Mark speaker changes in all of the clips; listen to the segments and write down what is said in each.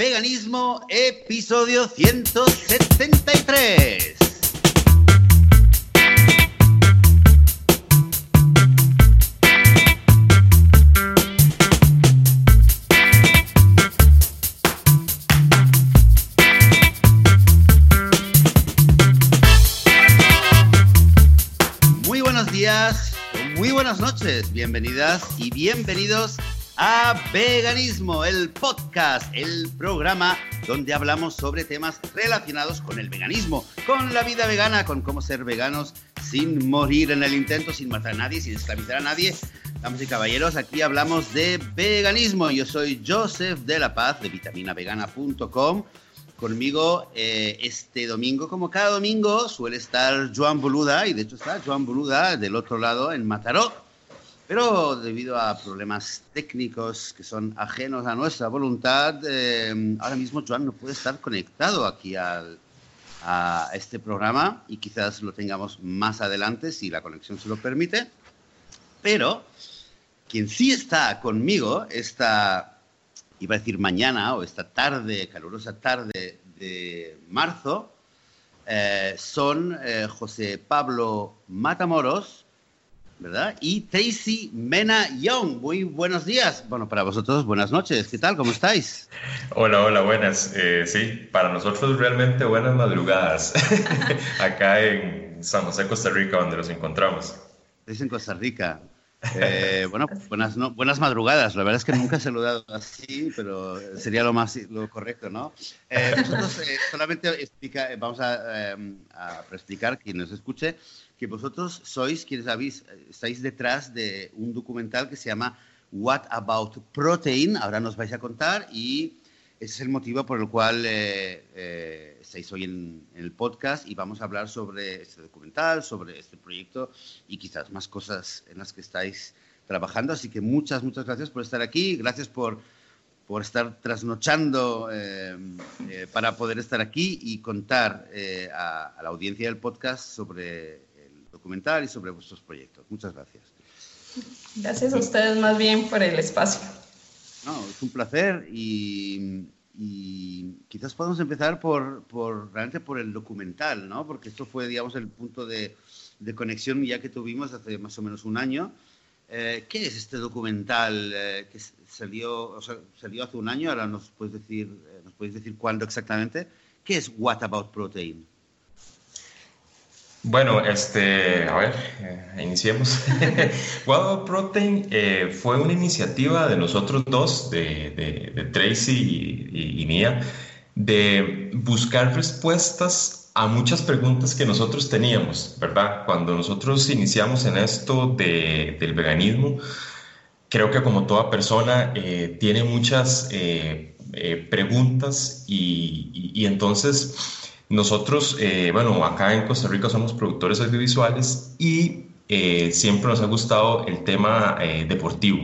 Speaker 1: Veganismo, episodio 173. Muy buenos días, muy buenas noches, bienvenidas y bienvenidos Veganismo, el podcast, el programa donde hablamos sobre temas relacionados con el veganismo, con la vida vegana, con cómo ser veganos sin morir en el intento, sin matar a nadie, sin esclavizar a nadie. Damas y caballeros, aquí hablamos de veganismo. Yo soy Joseph de la Paz de vitaminavegana.com. Conmigo eh, este domingo, como cada domingo, suele estar Joan Boluda, y de hecho está Joan Boluda del otro lado en Mataró pero debido a problemas técnicos que son ajenos a nuestra voluntad, eh, ahora mismo Joan no puede estar conectado aquí al, a este programa y quizás lo tengamos más adelante si la conexión se lo permite. Pero quien sí está conmigo esta, iba a decir mañana o esta tarde, calurosa tarde de marzo, eh, son eh, José Pablo Matamoros, ¿verdad? Y Tracy Mena Young. Muy buenos días. Bueno, para vosotros, buenas noches. ¿Qué tal? ¿Cómo estáis?
Speaker 2: Hola, hola, buenas. Eh, sí, para nosotros realmente buenas madrugadas. Acá en San José, Costa Rica, donde nos encontramos.
Speaker 1: Es en Costa Rica. Eh, bueno, buenas, no, buenas madrugadas. La verdad es que nunca he saludado así, pero sería lo más lo correcto, ¿no? Eh, nosotros eh, solamente explica, vamos a, eh, a explicar, quien nos escuche, que vosotros sois quienes habéis, estáis detrás de un documental que se llama What About Protein. Ahora nos vais a contar y ese es el motivo por el cual eh, eh, estáis hoy en, en, el podcast y vamos a hablar sobre este documental, sobre este proyecto y quizás más cosas en las que estáis trabajando. Así que muchas, muchas gracias por estar aquí. Gracias por, por estar trasnochando eh, eh, para poder estar aquí y contar eh, a, a, la audiencia del podcast sobre documental y sobre vuestros proyectos. Muchas gracias.
Speaker 3: Gracias a ustedes más bien por el espacio.
Speaker 1: No, es un placer y, y quizás podemos empezar por, por, realmente por el documental, ¿no? Porque esto fue, digamos, el punto de, de conexión ya que tuvimos hace más o menos un año. Eh, ¿Qué es este documental eh, que salió, o sea, salió hace un año? Ahora nos puedes decir, eh, nos puedes decir cuándo exactamente. ¿Qué es What About Protein?
Speaker 2: Bueno, este, a ver, eh, iniciemos. About Protein eh, fue una iniciativa de nosotros dos, de, de, de Tracy y, y, mía, de buscar respuestas a muchas preguntas que nosotros teníamos, ¿verdad? Cuando nosotros iniciamos en esto de, del veganismo, creo que como toda persona eh, tiene muchas eh, preguntas y, entonces nosotros, bueno, acá en Costa Rica somos productores audiovisuales y siempre nos ha gustado el tema deportivo.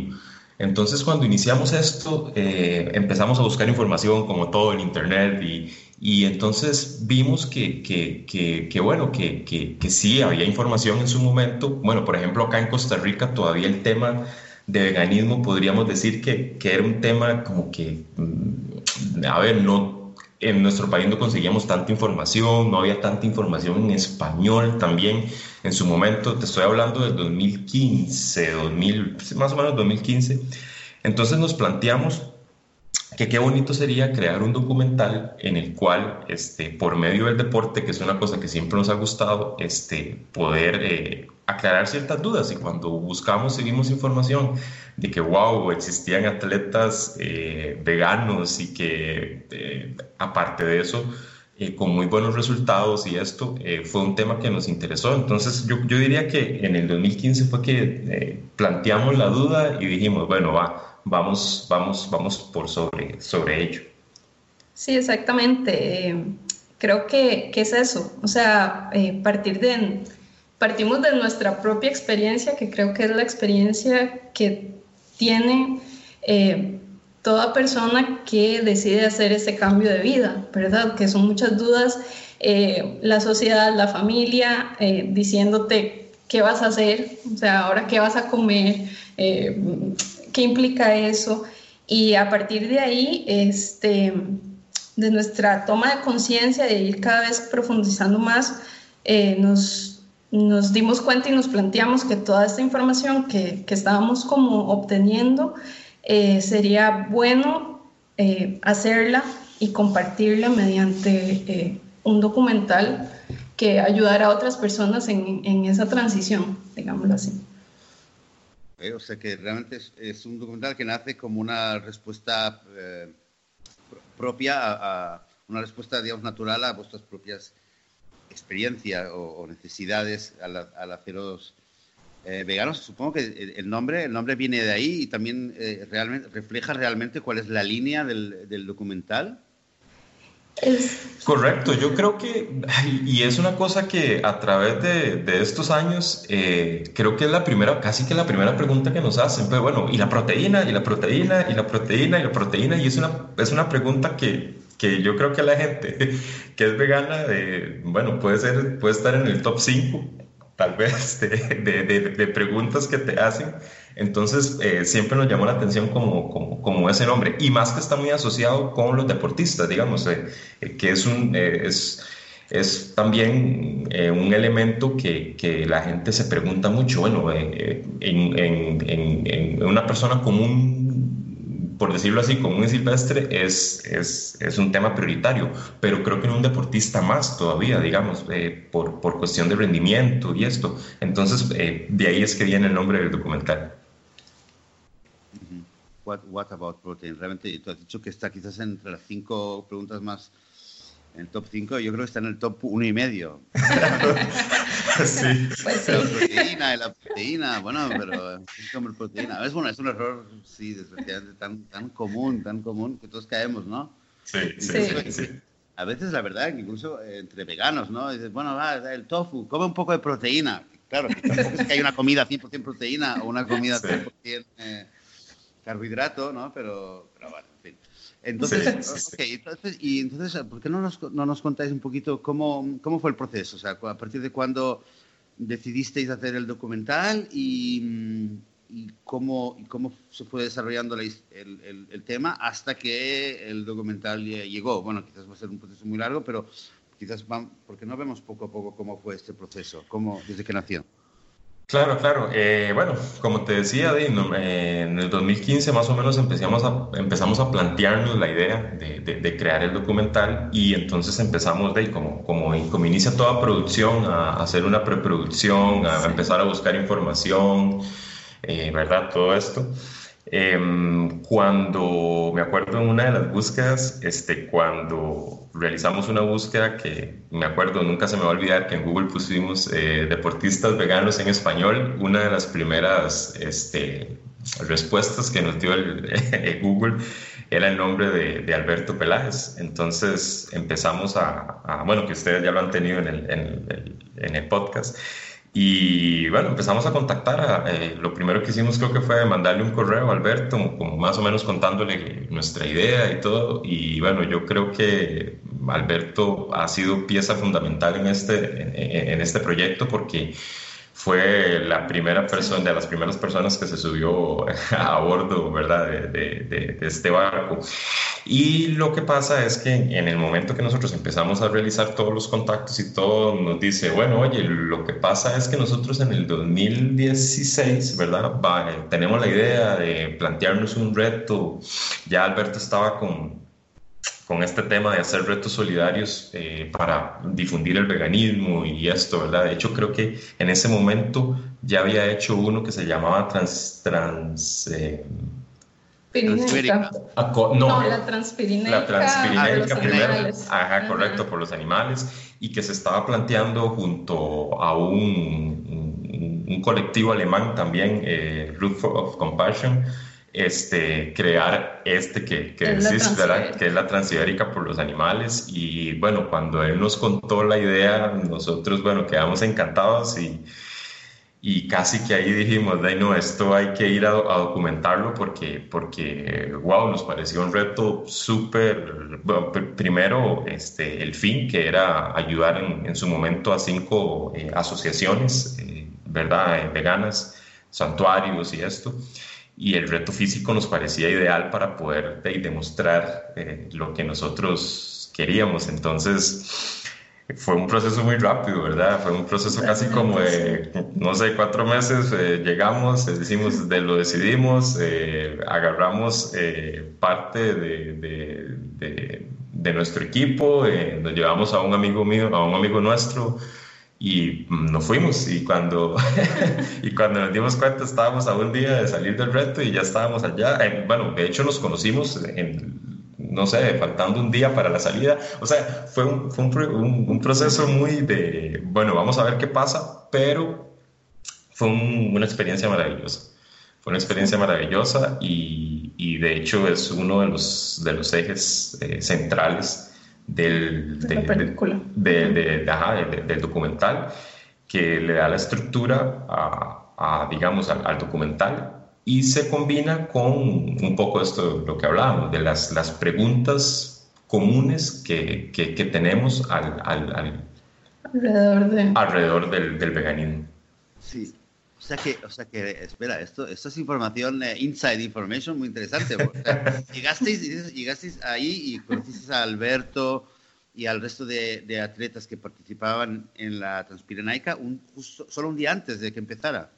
Speaker 2: Entonces, cuando iniciamos esto, eh, empezamos a buscar información como todo en Internet y, y entonces vimos que, que, que, que bueno, que, que, sí había información en su momento. Bueno, por ejemplo, acá en Costa Rica todavía el tema de veganismo podríamos decir que, era un tema como que, mm, a ver, no en nuestro país no conseguíamos tanta información, no había tanta información en español también en su momento, te estoy hablando del 2015, 2000, más o menos 2015. Entonces nos planteamos que qué bonito sería crear un documental en el cual, este, por medio del deporte, que es una cosa que siempre nos ha gustado, este, poder eh, aclarar ciertas dudas. Y cuando buscamos, seguimos información de que, wow, existían atletas eh, veganos y que, eh, aparte de eso, eh, con muy buenos resultados y esto eh, fue un tema que nos interesó. Entonces yo, yo diría que en el 2015 fue que eh, planteamos la duda y dijimos, bueno, va, vamos, vamos, vamos por sobre, sobre ello.
Speaker 3: Sí, exactamente. creo que, que, es eso. O sea, partir de, partimos de nuestra propia experiencia, que creo que es la experiencia que tiene toda persona que decide hacer ese cambio de vida, ¿verdad? Que son muchas dudas, eh, la sociedad, la familia, eh, diciéndote qué vas a hacer, o sea, ahora qué vas a comer, eh, qué implica eso. Y a partir de ahí, este, de nuestra toma de conciencia, de ir cada vez profundizando más, eh, nos, nos dimos cuenta y nos planteamos que toda esta información que, que estábamos como obteniendo eh, sería bueno eh, hacerla y compartirla mediante un documental que ayudara a otras personas en, en esa transición, digámoslo así.
Speaker 1: O sea que realmente es, un documental que nace como una respuesta propia a, una respuesta, digamos, natural a vuestras propias experiencias o, necesidades al, al haceros eh, veganos. Supongo que el nombre, el nombre viene de ahí y también eh, realmente, refleja realmente cuál es la línea del documental.
Speaker 2: Correcto, yo creo que, y es una cosa que a través de, de estos años, eh, creo que es la primera, casi que la primera pregunta que nos hacen, pero bueno, ¿y la proteína? ¿Y la proteína? ¿Y la proteína? ¿Y la proteína? Y es una, es una pregunta que, que yo creo que la gente que es vegana, de, bueno, puede, ser, puede estar en el top 5, tal vez, de, de preguntas que te hacen. Entonces, eh, siempre nos llamó la atención como, como, como, ese nombre, y más que está muy asociado con los deportistas, digamos, eh, eh, que es, un, es, es también un elemento que, que, la gente se pregunta mucho, bueno, en, en, en, una persona común, por decirlo así, común y silvestre, es, es, es, un tema prioritario, pero creo que en un deportista más todavía, digamos, por, por cuestión de rendimiento y esto. Entonces, de ahí es que viene el nombre del documental.
Speaker 1: What, what about protein? Realmente, tú has dicho que está quizás entre las cinco preguntas más en el top 5, yo creo que está en el top uno y medio.
Speaker 2: sí.
Speaker 1: Pues sí. La proteína, la proteína, bueno, pero es como proteína. Es, bueno, es un error, sí, desgraciadamente, tan, tan común, tan común, que todos caemos, ¿no?
Speaker 2: Sí, sí, sí.
Speaker 1: A veces, la verdad, incluso entre veganos, ¿no? Dices, bueno, va, el tofu, come un poco de proteína. Claro, que tampoco es que hay una comida 100% proteína o una comida 100% eh, carbohidrato, ¿no? Pero, pero bueno, en fin. Entonces, okay, entonces, y entonces, ¿por qué no nos, no nos contáis un poquito cómo, cómo fue el proceso? O sea, a partir de cuándo decidisteis hacer el documental y, y cómo, y cómo se fue desarrollando el, el, el, tema hasta que el documental llegó. Bueno, quizás va a ser un proceso muy largo, pero quizás van, porque no vemos poco a poco cómo fue este proceso, cómo, desde que nació.
Speaker 2: Claro, claro. Eh, bueno, como te decía, eh, en el 2015 más o menos empezamos a, empezamos a plantearnos la idea de, de, crear el documental y entonces empezamos de como, como, como inicia toda producción, a, hacer una preproducción, a empezar a buscar información, eh, ¿verdad? Todo esto. Em, cuando me acuerdo en una de las búsquedas, este, cuando realizamos una búsqueda que me acuerdo, nunca se me va a olvidar que en Google pusimos eh, deportistas veganos en español, una de las primeras este, respuestas que nos dio el, Google era el nombre de, de, Alberto Peláez. Entonces empezamos a, a, bueno, que ustedes ya lo han tenido en el, en el, en el podcast. Y bueno, empezamos a contactar. Eh, lo primero que hicimos creo que fue mandarle un correo a Alberto, como más o menos contándole nuestra idea y todo. Y bueno, yo creo que Alberto ha sido pieza fundamental en este, en, en este proyecto porque fue la primera persona, de las primeras personas que se subió a bordo, ¿verdad?, de, de, de, este barco. Y lo que pasa es que en el momento que nosotros empezamos a realizar todos los contactos y todo, nos dice, bueno, oye, lo que pasa es que nosotros en el 2016, ¿verdad?, tenemos la idea de plantearnos un reto. Ya Alberto estaba con, con este tema de hacer retos solidarios eh, para difundir el veganismo y esto, ¿verdad? De hecho, creo que en ese momento ya había hecho uno que se llamaba Trans... trans eh,
Speaker 3: ah, no, la transpirineica.
Speaker 2: La transpirineica primero. Ajá, correcto, por los animales. Y que se estaba planteando junto a un, un, colectivo alemán también, eh, Root of Compassion, este, crear este que, que decís, ¿verdad? Que es la transibérica por los animales. Y bueno, cuando él nos contó la idea, nosotros, bueno, quedamos encantados y, y casi que ahí dijimos, no, esto hay que ir a, documentarlo porque, porque, wow, nos pareció un reto súper, bueno, primero, este, el fin, que era ayudar en, en su momento a cinco eh, asociaciones, eh, ¿verdad?, eh, veganas, santuarios y esto y el reto físico nos parecía ideal para poder demostrar eh, lo que nosotros queríamos. Entonces, fue un proceso muy rápido, ¿verdad? Fue un proceso casi como de, no sé, cuatro meses, eh, llegamos, eh, decimos, de, lo decidimos, eh, agarramos parte de, de, de, nuestro equipo, nos llevamos a un amigo mío, a un amigo nuestro, y nos fuimos y cuando, y cuando nos dimos cuenta estábamos a un día de salir del reto y ya estábamos allá. bueno, de hecho nos conocimos en no sé, faltando un día para la salida. O sea, fue un, fue un, un, proceso muy de, bueno, vamos a ver qué pasa, pero fue una experiencia maravillosa. Fue una experiencia maravillosa y, y, de hecho es uno de los, de los ejes eh, centrales del,
Speaker 3: de
Speaker 2: de, del documental que le da la estructura a, a digamos, al, al documental y se combina con un poco esto lo que hablábamos, de las, las preguntas comunes que, que, tenemos al, al,
Speaker 3: alrededor, de...
Speaker 2: alrededor del, del, veganismo.
Speaker 1: Sí, o sea que, o sea que espera, esto, esto es información, eh, inside information muy interesante. llegasteis, llegasteis ahí y conociste a Alberto, y al resto de, atletas que participaban en la Transpirenaica un, solo un día antes de que empezara.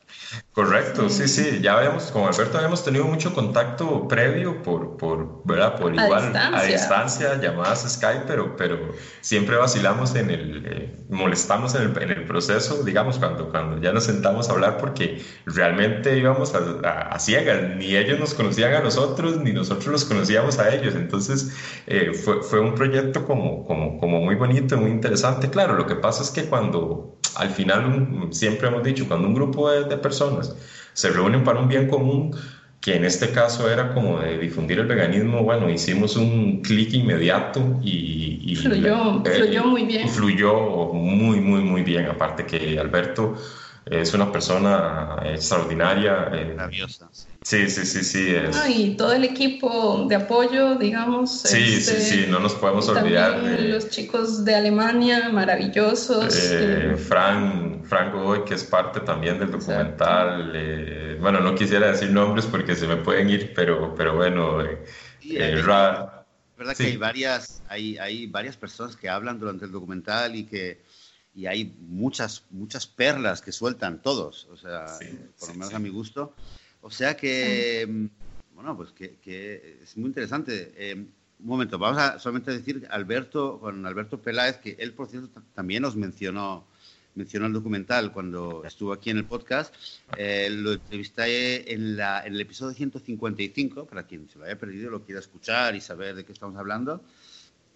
Speaker 2: Correcto, sí, sí, ya habíamos, con Alberto habíamos tenido mucho contacto previo por, por ¿verdad? Por igual, a distancia, llamadas Skype, pero, pero siempre vacilamos en el, eh, molestamos en el, en el, proceso, digamos, cuando, cuando ya nos sentamos a hablar, porque realmente íbamos a, ciegas, ni ellos nos conocían a nosotros, ni nosotros los conocíamos a ellos, entonces eh, fue, fue un proyecto como, como como, muy bonito, muy interesante. Claro, lo que pasa es que cuando al final, siempre hemos dicho, cuando un grupo de, personas se reúnen para un bien común, que en este caso era como de difundir el veganismo, bueno, hicimos un clic inmediato y...
Speaker 3: fluyó, eh, fluyó muy bien.
Speaker 2: Fluyó muy, muy, muy bien. Aparte que Alberto es una persona extraordinaria.
Speaker 1: Eh, Maravillosa.
Speaker 2: Sí, sí, sí, sí.
Speaker 3: y todo el equipo de apoyo, digamos.
Speaker 2: Sí, sí, sí, no nos podemos olvidar.
Speaker 3: los chicos de Alemania, maravillosos.
Speaker 2: Eh, Frank, Frank Goy, que es parte también del documental. Eh, bueno, no quisiera decir nombres porque se me pueden ir, pero, pero bueno. Eh,
Speaker 1: eh verdad que hay varias, hay, hay varias personas que hablan durante el documental y que y hay muchas, muchas perlas que sueltan todos, o sea, por lo menos a mi gusto. O sea que, mm, bueno, pues que, es muy interesante. Eh, un momento, vamos a solamente decir Alberto, con Alberto Peláez, que él, por cierto, también nos mencionó, mencionó el documental cuando estuvo aquí en el podcast. Eh, lo entrevisté en, la, en el episodio 155, para quien se lo haya perdido, lo quiera escuchar y saber de qué estamos hablando.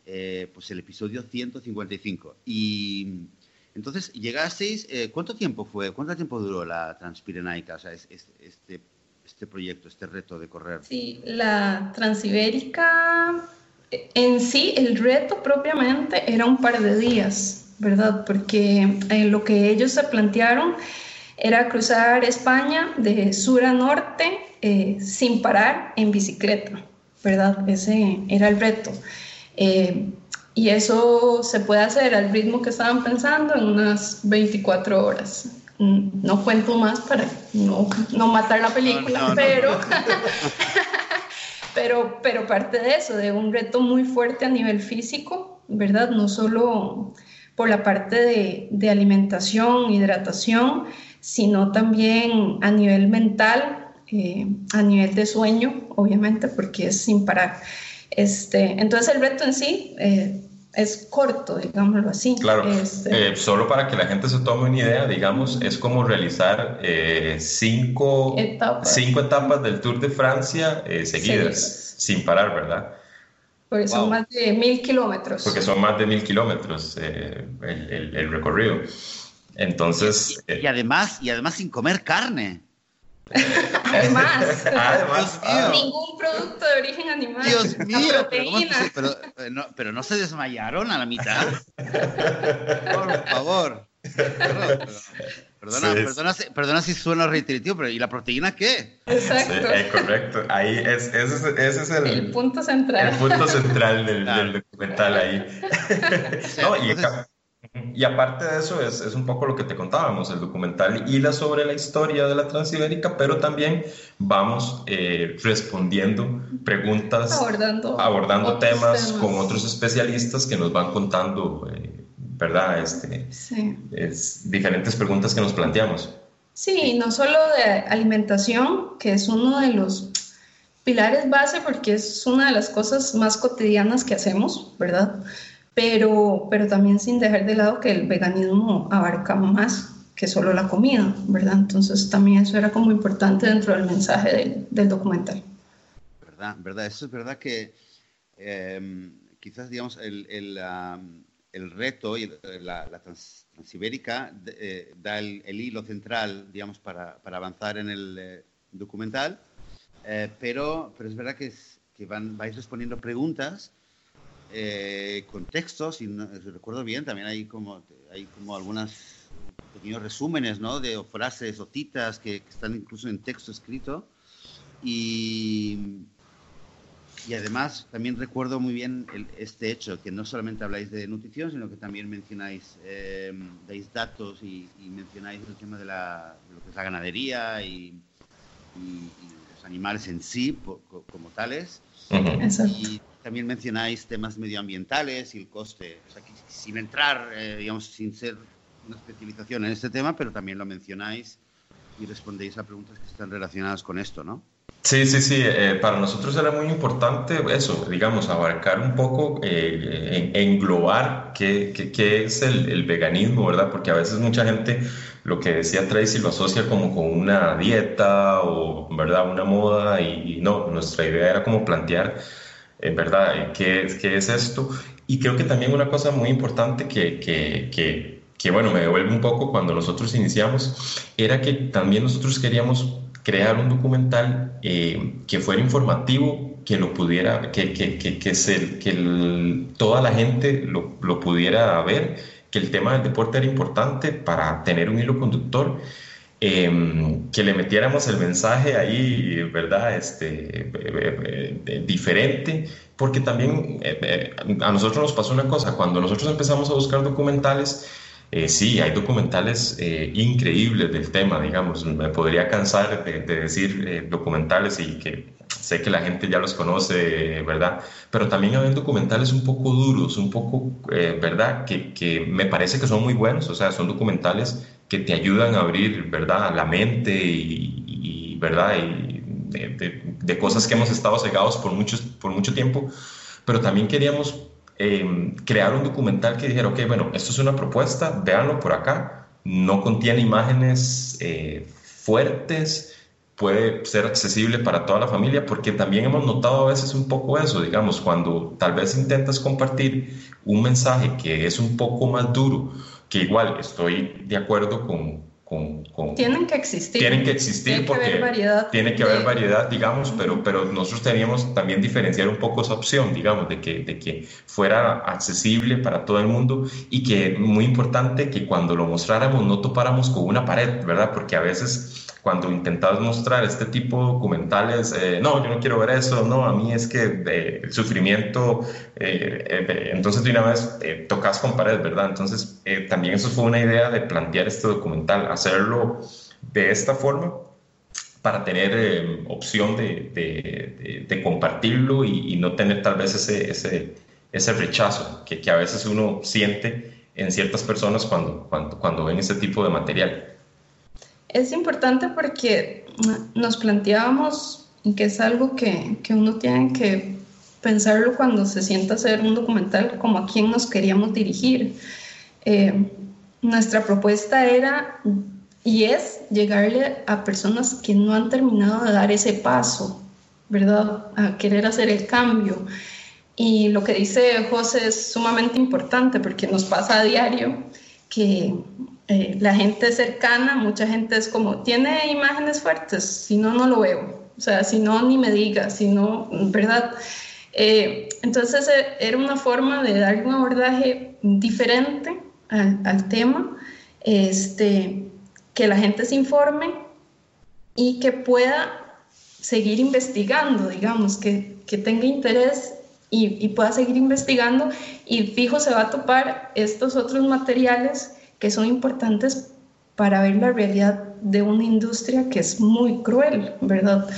Speaker 1: Eh, pues el episodio 155. Y entonces, llegasteis, ¿cuánto tiempo fue? ¿Cuánto tiempo duró la Transpirenaica? O sea, este, este proyecto, este reto de correr?
Speaker 3: Sí, la Transibérica, en sí, el reto propiamente era un par de días, ¿verdad? Porque eh, lo que ellos se plantearon era cruzar España de sur a norte eh, sin parar en bicicleta, ¿verdad? Ese era el reto. Eh, y eso se puede hacer al ritmo que estaban pensando en unas 24 horas. Mm, no cuento más para no, no matar la película, pero, pero, pero parte de eso, de un reto muy fuerte a nivel físico, ¿verdad? No solo por la parte de, de alimentación, hidratación, sino también a nivel mental, eh, a nivel de sueño, obviamente, porque es sin parar. Este, entonces el reto en sí eh, es corto, digámoslo así.
Speaker 2: Claro, este, eh, solo para que la gente se tome una idea, digamos, es como realizar eh, cinco, etapas. cinco etapas del Tour de Francia eh, seguidas, sin parar, ¿verdad?
Speaker 3: Porque son más de mil kilómetros.
Speaker 2: Porque son más de mil kilómetros el, el, recorrido. Entonces...
Speaker 1: y, además, y además sin comer carne.
Speaker 3: Además, ningún producto de origen animal.
Speaker 1: Dios mío, pero, eh, no, pero, no, se desmayaron a la mitad. Por favor. Perdona, perdona, perdona, si suena reiterativo, pero ¿y la proteína qué?
Speaker 3: Exacto.
Speaker 2: Eh, correcto. Ahí es, ese, es, ese es el,
Speaker 3: el, punto central.
Speaker 2: El punto central del, del documental ahí.
Speaker 1: no, y
Speaker 2: Y aparte de eso, es, es, un poco lo que te contábamos, el documental hila sobre la historia de la Transibérica, pero también vamos eh, respondiendo preguntas,
Speaker 3: abordando,
Speaker 2: abordando temas, con otros especialistas que nos van contando, eh, ¿verdad? Este,
Speaker 3: sí.
Speaker 2: es, diferentes preguntas que nos planteamos.
Speaker 3: Sí, no solo de alimentación, que es uno de los pilares base porque es una de las cosas más cotidianas que hacemos, ¿verdad? Pero, pero también sin dejar de lado que el veganismo abarca más que solo la comida, ¿verdad? Entonces también eso era como importante dentro del mensaje del, del documental.
Speaker 1: ¿Verdad? ¿Verdad? Eso es verdad que em, quizás, digamos, el, el, el reto y la, la transibérica eh, da el, hilo central, digamos, para, para avanzar en el eh, documental, eh, pero, pero es verdad que, es, que van, vais respondiendo preguntas eh, con textos, y si recuerdo bien, también hay como, hay como algunos pequeños resúmenes, ¿no? De frases o citas que, están incluso en texto escrito. Y, y además también recuerdo muy bien este hecho, que no solamente habláis de nutrición, sino que también mencionáis, eh, dais datos y, mencionáis el tema de, la, lo que es la ganadería y, los animales en sí como tales. Y también mencionáis temas medioambientales y el coste, o sea, sin entrar, eh, digamos, sin ser una especialización en este tema, pero también lo mencionáis y respondéis a preguntas que están relacionadas con esto, ¿no?
Speaker 2: Sí, sí, sí. Eh, para nosotros era muy importante eso, digamos, abarcar un poco, eh, englobar qué, qué, es el, el, veganismo, ¿verdad? Porque a veces mucha gente, lo que decía Tracy, lo asocia como con una dieta o, ¿verdad?, una moda y, y no, nuestra idea era como plantear ¿verdad? ¿Qué, ¿Qué, es esto? Y creo que también una cosa muy importante que, que, que, que, bueno, me devuelve un poco cuando nosotros iniciamos, era que también nosotros queríamos crear un documental eh, que fuera informativo, que lo pudiera, que, que, se, que toda la gente lo, lo pudiera ver, que el tema del deporte era importante para tener un hilo conductor Em, que le metiéramos el mensaje ahí, ¿verdad? Este, eh, eh, diferente, porque también eh, a nosotros nos pasó una cosa, cuando nosotros empezamos a buscar documentales, sí, hay documentales increíbles del tema, digamos, me podría cansar de, decir documentales y que sé que la gente ya los conoce, ¿verdad? Pero también hay documentales un poco duros, un poco, ¿verdad? Que, que me parece que son muy buenos, o sea, son documentales que te ayudan a abrir, ¿verdad?, la mente y, ¿verdad?, y de, cosas que hemos estado cegados por, muchos, por mucho tiempo, pero también queríamos em, crear un documental que dijera, ok, bueno, esto es una propuesta, véanlo por acá, no contiene imágenes eh, fuertes, puede ser accesible para toda la familia, porque también hemos notado a veces un poco eso, digamos, cuando tal vez intentas compartir un mensaje que es un poco más duro, que igual estoy de acuerdo con, con,
Speaker 3: tienen que existir.
Speaker 2: Tienen que existir porque tiene que haber variedad, digamos, pero, pero nosotros teníamos también diferenciar un poco esa opción, digamos, de que, de que fuera accesible para todo el mundo y que muy importante que cuando lo mostráramos no topáramos con una pared, ¿verdad? Porque a veces cuando intentas mostrar este tipo de documentales, eh, no, yo no quiero ver eso, no, a mí es que eh, el sufrimiento, eh, entonces de una vez tocas con pared, ¿verdad? Entonces también eso fue una idea de plantear este documental, hacerlo de esta forma para tener opción de, de, de, compartirlo y, y, no tener tal vez ese, ese, ese rechazo que, que, a veces uno siente en ciertas personas cuando, cuando, cuando ven ese tipo de material.
Speaker 3: Es importante porque nos planteábamos, que es algo que, que uno tiene que pensarlo cuando se sienta hacer un documental, como a quién nos queríamos dirigir. Eh, nuestra propuesta era y es llegarle a personas que no han terminado de dar ese paso, ¿verdad? A querer hacer el cambio. Y lo que dice José es sumamente importante porque nos pasa a diario que eh, la gente cercana, mucha gente es como, tiene imágenes fuertes, si no, no lo veo. O sea, si no, ni me diga, si no, ¿verdad? Eh, entonces eh, era una forma de dar un abordaje diferente al, tema, este, que la gente se informe y que pueda seguir investigando, digamos, que, que tenga interés y, pueda seguir investigando y fijo se va a topar estos otros materiales que son importantes para ver la realidad de una industria que es muy cruel, ¿verdad?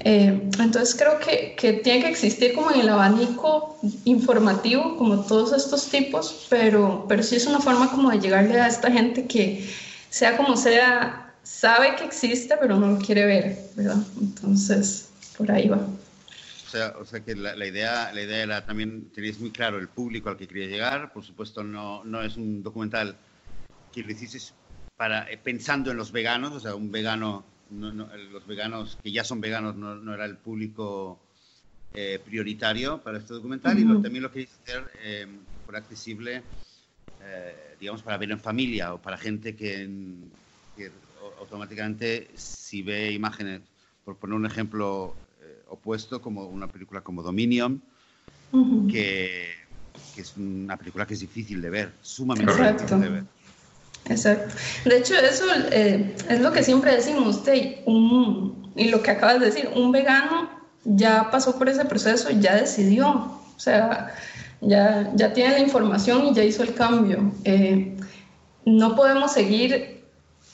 Speaker 3: Eh, entonces creo que, que, tiene que existir como en el abanico informativo, como todos estos tipos, pero, pero sí es una forma como de llegarle a esta gente que, sea como sea, sabe que existe, pero no lo quiere ver, ¿verdad? Entonces, por ahí va.
Speaker 1: O sea, o sea que la, la, idea, la idea era también, tenéis muy claro el público al que quería llegar, por supuesto no, no es un documental que lo hiciste para, eh, pensando en los veganos, o sea, un vegano, no, no, los veganos que ya son veganos no, no era el público eh, prioritario para este documental uh -huh. y lo, también lo queréis hacer eh, por accesible, eh, digamos, para ver en familia o para gente que, que automáticamente si ve imágenes, por poner un ejemplo opuesto, como una película como Dominion, uh -huh. que, que, es una película que es difícil de ver, sumamente
Speaker 3: Exacto.
Speaker 1: difícil de ver.
Speaker 3: Exacto. De hecho, eso eh, es lo que siempre decimos, usted, un, y lo que acabas de decir, un vegano ya pasó por ese proceso, ya decidió, o sea, ya, ya tiene la información y ya hizo el cambio. Eh, no podemos seguir,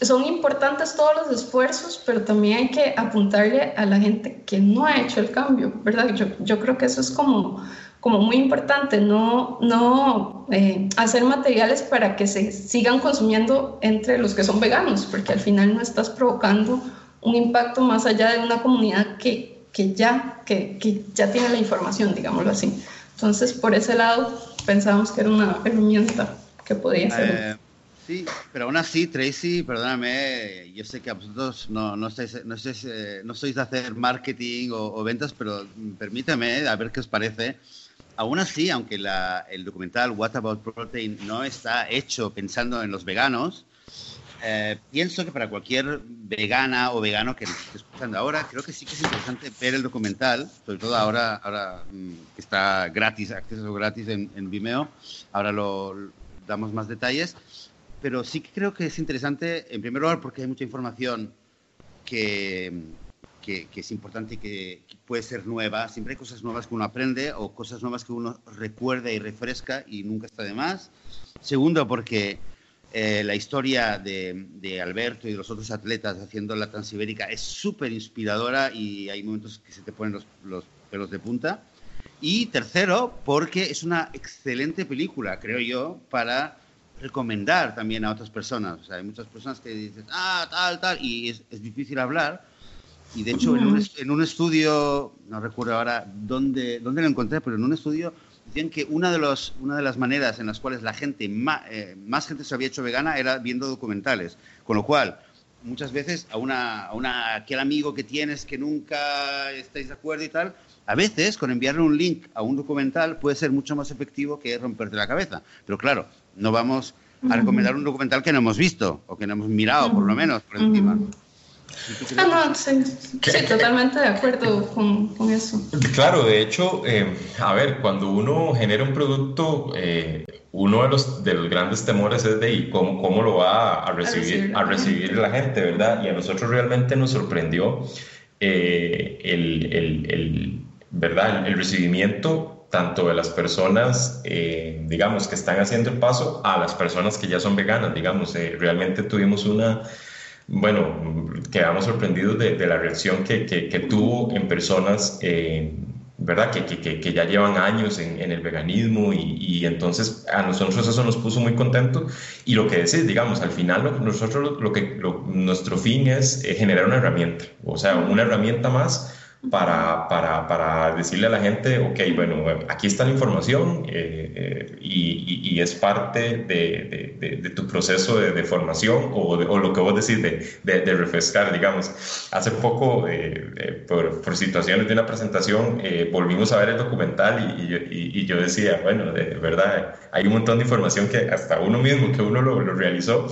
Speaker 3: son importantes todos los esfuerzos, pero también hay que apuntarle a la gente que no ha hecho el cambio, ¿verdad? Yo, yo creo que eso es como como muy importante, no, no eh, hacer materiales para que se sigan consumiendo entre los que son veganos, porque al final no estás provocando un impacto más allá de una comunidad que, que ya, que, que, ya tiene la información, digámoslo así. Entonces, por ese lado, pensábamos que era una herramienta que podía ser.
Speaker 1: Eh, sí, pero aún así, Tracy, perdóname, yo sé que a vosotros no, no, estáis, no, estáis, eh, no sois de hacer marketing o, o ventas, pero permíteme, a ver qué os parece. Aún así, aunque la, el documental What About Protein no está hecho pensando en los veganos, eh, pienso que para cualquier vegana o vegano que nos esté escuchando ahora, creo que sí que es interesante ver el documental, sobre todo ahora, ahora mm, que está gratis, acceso gratis en, en Vimeo, ahora lo, lo, damos más detalles, pero sí que creo que es interesante, en primer lugar, porque hay mucha información que que, que, es importante y que, que, puede ser nueva. Siempre hay cosas nuevas que uno aprende o cosas nuevas que uno recuerda y refresca y nunca está de más. Segundo, porque eh, la historia de, de, Alberto y de los otros atletas haciendo la Transibérica es súper inspiradora y hay momentos que se te ponen los, los pelos de punta. Y tercero, porque es una excelente película, creo yo, para recomendar también a otras personas. O sea, hay muchas personas que dicen, ah, tal, tal, y es, es difícil hablar y de hecho, en un, en un, estudio, no recuerdo ahora dónde, dónde lo encontré, pero en un estudio decían que una de, los, una de las maneras en las cuales la gente, más, eh, más gente se había hecho vegana era viendo documentales. Con lo cual, muchas veces a, una, a una, aquel amigo que tienes que nunca estáis de acuerdo y tal, a veces con enviarle un link a un documental puede ser mucho más efectivo que romperte la cabeza. Pero claro, no vamos a recomendar un documental que no hemos visto o que no hemos mirado, por lo menos, por encima.
Speaker 3: Ah, no, sí, sí, totalmente de acuerdo con, con, eso.
Speaker 2: Claro, de hecho, eh, a ver, cuando uno genera un producto, eh, uno de los, de los grandes temores es de cómo, cómo lo va a recibir, a recibir, a recibir la gente, ¿verdad? Y a nosotros realmente nos sorprendió eh, el, el, el, ¿verdad? el recibimiento tanto de las personas, eh, digamos, que están haciendo el paso a las personas que ya son veganas, digamos, eh, realmente tuvimos una bueno, quedamos sorprendidos de, de la reacción que, que, que, tuvo en personas, eh, ¿verdad? Que, que, ya llevan años en, en el veganismo y, y, entonces a nosotros eso nos puso muy contentos. Y lo que decís, digamos, al final nosotros lo, que, lo, nuestro fin es eh, generar una herramienta, o sea, una herramienta más para, para, para, decirle a la gente, ok, bueno, aquí está la información eh, eh, y, y, es parte de, de, de tu proceso de, formación o, o, lo que vos decís de, refrescar, digamos. Hace poco, eh, por, por, situaciones de una presentación, eh, volvimos a ver el documental y, y, yo decía, bueno, de verdad, hay un montón de información que hasta uno mismo, que uno lo, lo realizó,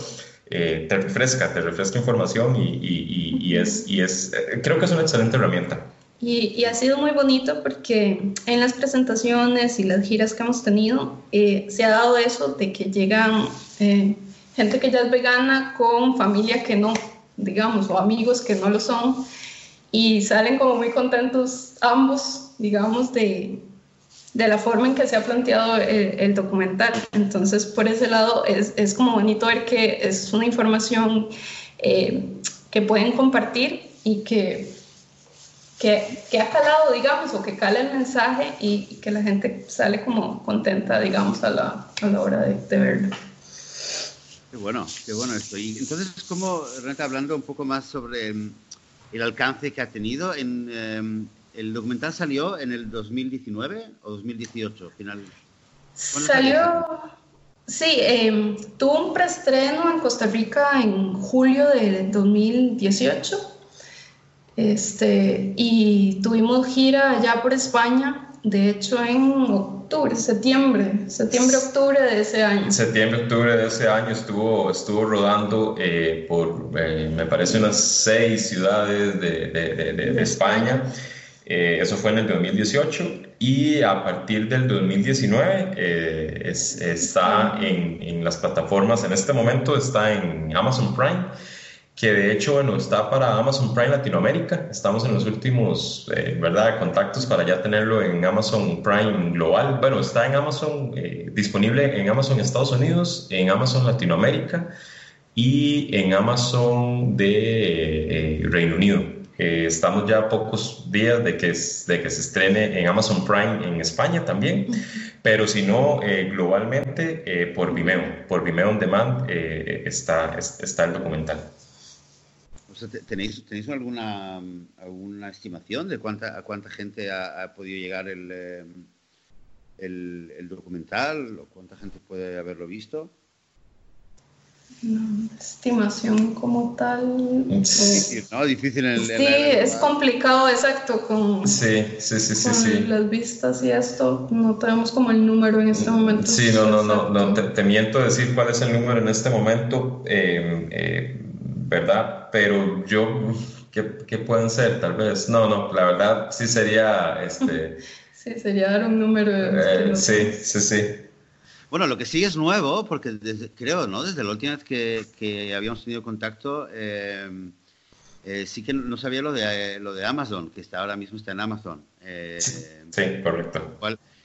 Speaker 2: eh, te refresca, te refresca información y, y, y, es, y es, creo que es una excelente herramienta.
Speaker 3: Y, y, ha sido muy bonito porque en las presentaciones y las giras que hemos tenido eh, se ha dado eso de que llegan eh, gente que ya es vegana con familia que no, digamos, o amigos que no lo son y salen como muy contentos ambos, digamos, de, de la forma en que se ha planteado el, documental. Entonces, por ese lado, es, es, como bonito ver que es una información eh, que pueden compartir y que, que, que, ha calado, digamos, o que cala el mensaje y, que la gente sale como contenta, digamos, a la, a la hora de, de verlo.
Speaker 1: Qué bueno, qué bueno esto. Y entonces, como Renata, hablando un poco más sobre mm, el alcance que ha tenido, en, em, el documental salió en el 2019 o 2018, final.
Speaker 3: Salió, sí, em, tuvo un preestreno en Costa Rica en julio de 2018. Este, y tuvimos gira allá por España, de hecho en octubre, septiembre, septiembre, octubre de ese año.
Speaker 2: Septiembre, octubre de ese año estuvo, estuvo rodando eh, por, eh, me parece, unas seis ciudades de, de, de, España. Eh, eso fue en el 2018 y a partir del 2019 eh, está en, en, las plataformas, en este momento está en Amazon Prime, que de hecho bueno, está para Amazon Prime Latinoamérica. Estamos en los últimos eh, ¿verdad? contactos para ya tenerlo en Amazon Prime Global. Bueno, está en Amazon, disponible en Amazon Estados Unidos, en Amazon Latinoamérica y en Amazon de Reino Unido estamos ya a pocos días de que, de que se estrene en Amazon Prime en España también, pero si no, eh, globalmente eh, por Vimeo, por Vimeo On Demand eh, está, está el documental.
Speaker 1: ¿Tenéis, ¿Tenéis alguna, alguna estimación de cuánta, a cuánta gente ha, podido llegar el, el, el documental o cuánta gente puede haberlo visto?
Speaker 3: No, estimación como tal.
Speaker 1: Difícil, ¿no? Difícil en el.
Speaker 3: Sí, es complicado, exacto. Con,
Speaker 2: sí, sí, sí, sí,
Speaker 3: Las vistas y esto, no tenemos como el número en este momento.
Speaker 2: Sí, no, no, no, no te, miento decir cuál es el número en este momento, em, eh, ¿verdad? Pero yo, ¿qué, ¿qué, pueden ser? Tal vez. No, no, la verdad sí sería. Este,
Speaker 3: sí, sería dar un número.
Speaker 2: Eh, sí, sí, sí.
Speaker 1: Bueno, lo que sí es nuevo, porque creo, ¿no? Desde la última vez que, habíamos tenido contacto, eh, eh, sí que no sabía lo de, lo de Amazon, que está ahora mismo está en Amazon.
Speaker 2: Eh, sí, correcto.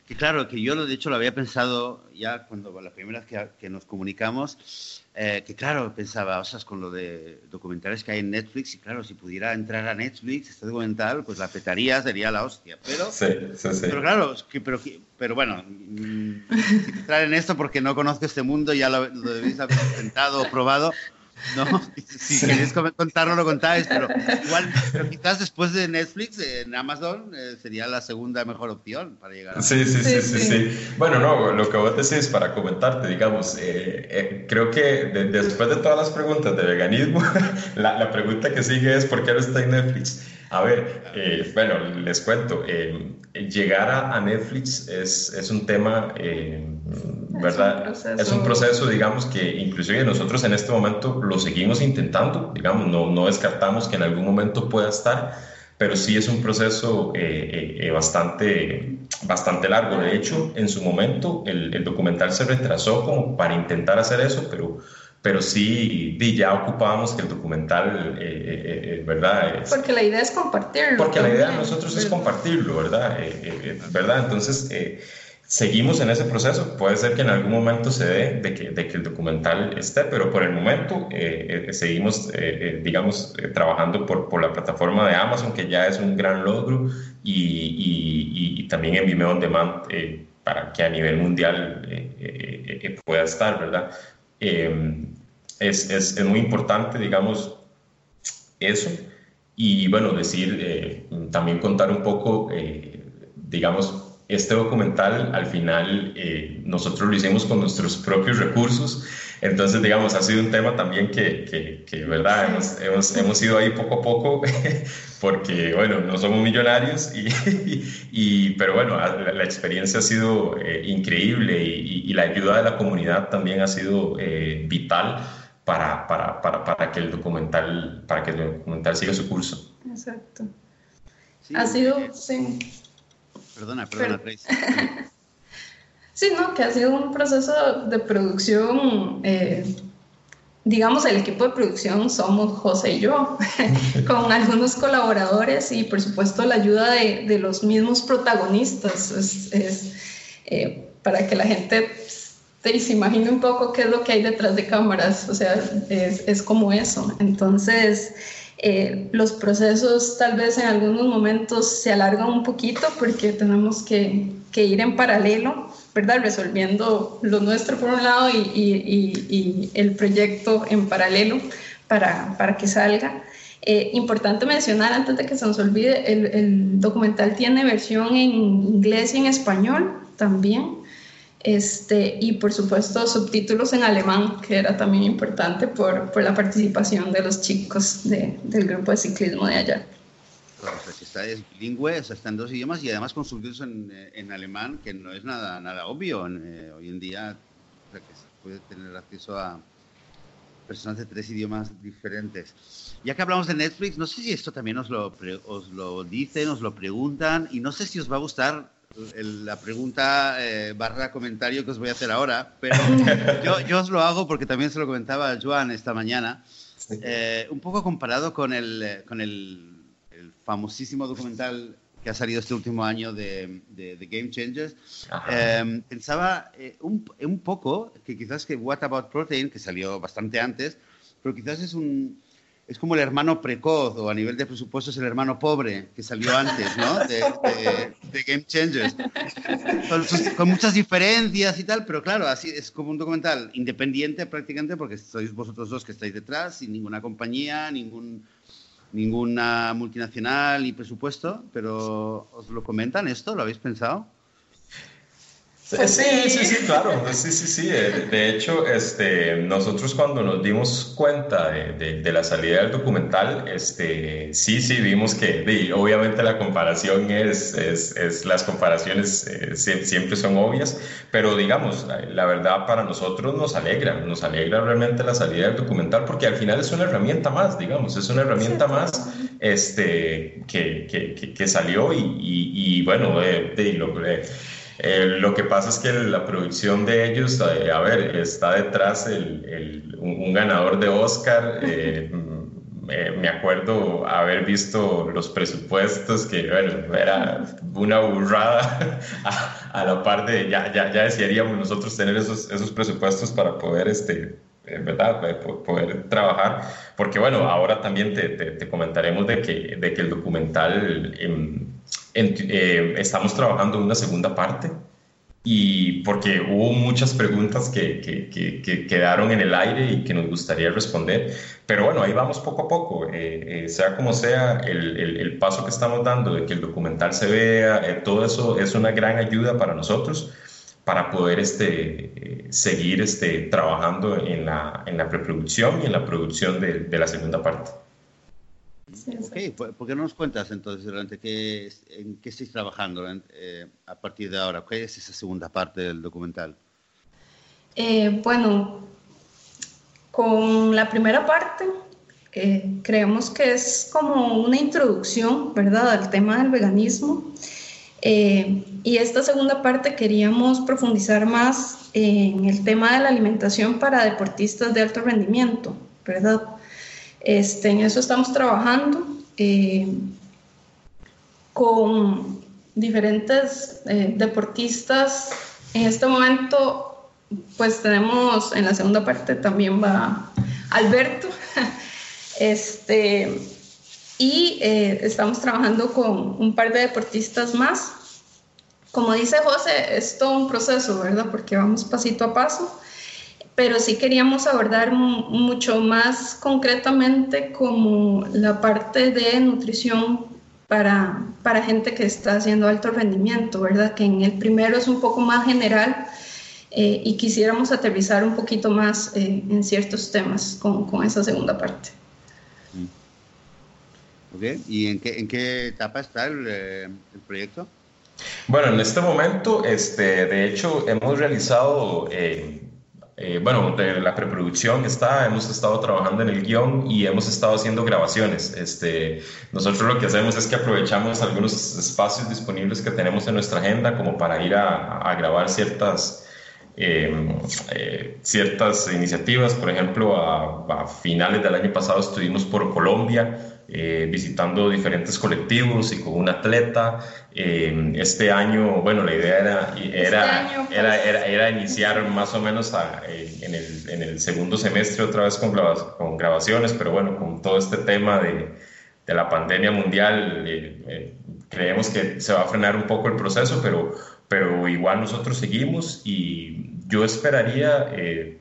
Speaker 1: que claro, que yo de hecho lo había pensado ya cuando la primera vez que, que nos comunicamos, eh, que claro, pensaba, o sea, con lo de documentales que hay en Netflix, y claro, si pudiera entrar a Netflix este documental, pues la petaría, sería la hostia. Pero,
Speaker 2: sí, sí, sí.
Speaker 1: pero claro, pero, pero bueno, mm, entrar en esto porque no conozco este mundo, ya lo, lo debéis haber intentado o probado. No, si queréis contarlo, lo contáis, pero igual, pero quizás después de Netflix, en Amazon eh, sería la segunda mejor opción para llegar a...
Speaker 2: Sí, sí, sí, sí, sí. Bueno, no, lo que vos decís para comentarte, digamos, eh, eh, creo que después de todas las preguntas de veganismo, la, la, pregunta que sigue es ¿por qué no está en Netflix? A ver, bueno, les cuento, llegar a, Netflix es, es un tema ¿verdad? Es un, proceso, digamos, que inclusive nosotros en este momento lo seguimos intentando, digamos, no, no descartamos que en algún momento pueda estar, pero sí es un proceso eh, eh, eh, bastante, bastante largo. De hecho, en su momento el, el, documental se retrasó como para intentar hacer eso, pero, pero sí ya ocupábamos que el documental, ¿verdad?
Speaker 3: porque la idea es compartirlo.
Speaker 2: Porque la idea de nosotros es compartirlo, ¿verdad? ¿verdad? Entonces seguimos en ese proceso. Puede ser que en algún momento se dé de que, de que el documental esté, pero por el momento eh, eh, seguimos, eh, digamos, trabajando por, por, la plataforma de Amazon, que ya es un gran logro, y, y, también en Vimeo On Demand para que a nivel mundial pueda estar, ¿verdad? Es, es, es, muy importante, digamos, eso. Y bueno, decir, también contar un poco, digamos, este documental al final eh, nosotros lo hicimos con nuestros propios recursos, entonces digamos, ha sido un tema también que, que, ¿verdad? Hemos, hemos, hemos, ido ahí poco a poco, porque bueno, no somos millonarios, y, y pero bueno, la, experiencia ha sido eh, increíble y, la ayuda de la comunidad también ha sido eh, vital. Para, para, para, para, que el documental para que el documental siga su curso.
Speaker 3: Exacto. ha sido, sí
Speaker 1: Perdona, perdona, Tracy.
Speaker 3: Sí, no, que ha sido un proceso de producción eh, digamos, el equipo de producción somos José y yo, con algunos colaboradores y por supuesto la ayuda de, los mismos protagonistas. Es, eh, para que la gente se imagine un poco qué es lo que hay detrás de cámaras, o sea, es, es como eso. Entonces, eh, los procesos tal vez en algunos momentos se alargan un poquito porque tenemos que, que ir en paralelo, ¿verdad? Resolviendo lo nuestro por un lado y, y, el proyecto en paralelo para, para que salga. Eh, importante mencionar antes de que se nos olvide, el, el documental tiene versión en inglés y en español también. Este, y por supuesto subtítulos en alemán, que era también importante por, por la participación de los chicos de, del grupo de ciclismo de allá.
Speaker 1: O sea, si está es bilingüe, o sea, está en dos idiomas y además con subtítulos en, en alemán, que no es nada, nada obvio. Eh, hoy en día o sea, que se puede tener acceso a personas de tres idiomas diferentes. Ya que hablamos de Netflix, no sé si esto también os lo, os lo dicen, os lo preguntan, y no sé si os va a gustar la pregunta eh, barra comentario que os voy a hacer ahora, pero yo, yo, os lo hago porque también se lo comentaba a Joan esta mañana, eh, un poco comparado con el, con el, famosísimo documental que ha salido este último año de, de, Game Changers, eh, pensaba un, un poco que quizás que What About Protein, que salió bastante antes, pero quizás es un, es como el hermano precoz o a nivel de presupuesto es el hermano pobre que salió antes, ¿no? De, Game Changers. Con, muchas diferencias y tal, pero claro, así es como un documental independiente prácticamente porque sois vosotros dos que estáis detrás, sin ninguna compañía, ningún, ninguna multinacional y presupuesto, pero ¿os lo comentan esto? ¿Lo habéis pensado?
Speaker 2: Sí, sí, sí, claro. Sí, sí, sí. De hecho, este, nosotros cuando nos dimos cuenta de, de, la salida del documental, este, sí, sí, vimos que obviamente la comparación es, es, es las comparaciones eh, siempre son obvias, pero digamos, la verdad para nosotros nos alegra, nos alegra realmente la salida del documental porque al final es una herramienta más, digamos, es una herramienta más este, que, que, que salió y, y, bueno, eh, de, lo, eh, lo que pasa es que la producción de ellos, eh, a ver, está detrás el, un, ganador de Oscar. Eh, me acuerdo haber visto los presupuestos, que bueno, era una burrada a, la par de, ya, ya, ya, desearíamos nosotros tener esos, esos presupuestos para poder, este, ¿verdad? poder trabajar, porque bueno, ahora también te, te, comentaremos de que, de que el documental... Em, eh, estamos trabajando en una segunda parte y porque hubo muchas preguntas que, que, que, quedaron en el aire y que nos gustaría responder. Pero bueno, ahí vamos poco a poco. Eh, eh, sea como sea, el, el, paso que estamos dando de que el documental se vea, todo eso es una gran ayuda para nosotros para poder este, seguir este, trabajando en la, en la preproducción y en la producción de, de la segunda parte
Speaker 1: ok, ¿por qué no nos cuentas entonces durante qué, en qué estáis trabajando eh, a partir de ahora? ¿Qué es esa segunda parte del documental?
Speaker 3: Eh, bueno, con la primera parte eh, creemos que es como una introducción, ¿verdad?, al tema del veganismo. y esta segunda parte queríamos profundizar más en el tema de la alimentación para deportistas de alto rendimiento, ¿verdad? Este, en eso estamos trabajando eh, con diferentes eh, deportistas. En este momento, pues tenemos en la segunda parte también va Alberto. este, y eh, estamos trabajando con un par de deportistas más. Como dice José, es todo un proceso, ¿verdad? Porque vamos pasito a paso pero sí queríamos abordar mucho más concretamente como la parte de nutrición para, para gente que está haciendo alto rendimiento, ¿verdad? Que en el primero es un poco más general eh, y quisiéramos aterrizar un poquito más eh, en ciertos temas con, con, esa segunda parte.
Speaker 1: Mm. Ok, ¿y en qué, en qué etapa está el, eh, el proyecto?
Speaker 2: Bueno, en este momento, este, de hecho, hemos realizado eh, bueno, de la preproducción está, hemos estado trabajando en el guion y hemos estado haciendo grabaciones. Este, nosotros lo que hacemos es que aprovechamos algunos espacios disponibles que tenemos en nuestra agenda como para ir a, grabar ciertas, ciertas iniciativas. Por ejemplo, a, a, finales del año pasado estuvimos por Colombia eh, visitando diferentes colectivos y con un atleta. Eh, este año, bueno, la idea era, era, este era, era, era, iniciar más o menos eh, en, el, en, el, segundo semestre otra vez con, con grabaciones, pero bueno, con todo este tema de, de la pandemia mundial, creemos que se va a frenar un poco el proceso, pero, pero igual nosotros seguimos y yo esperaría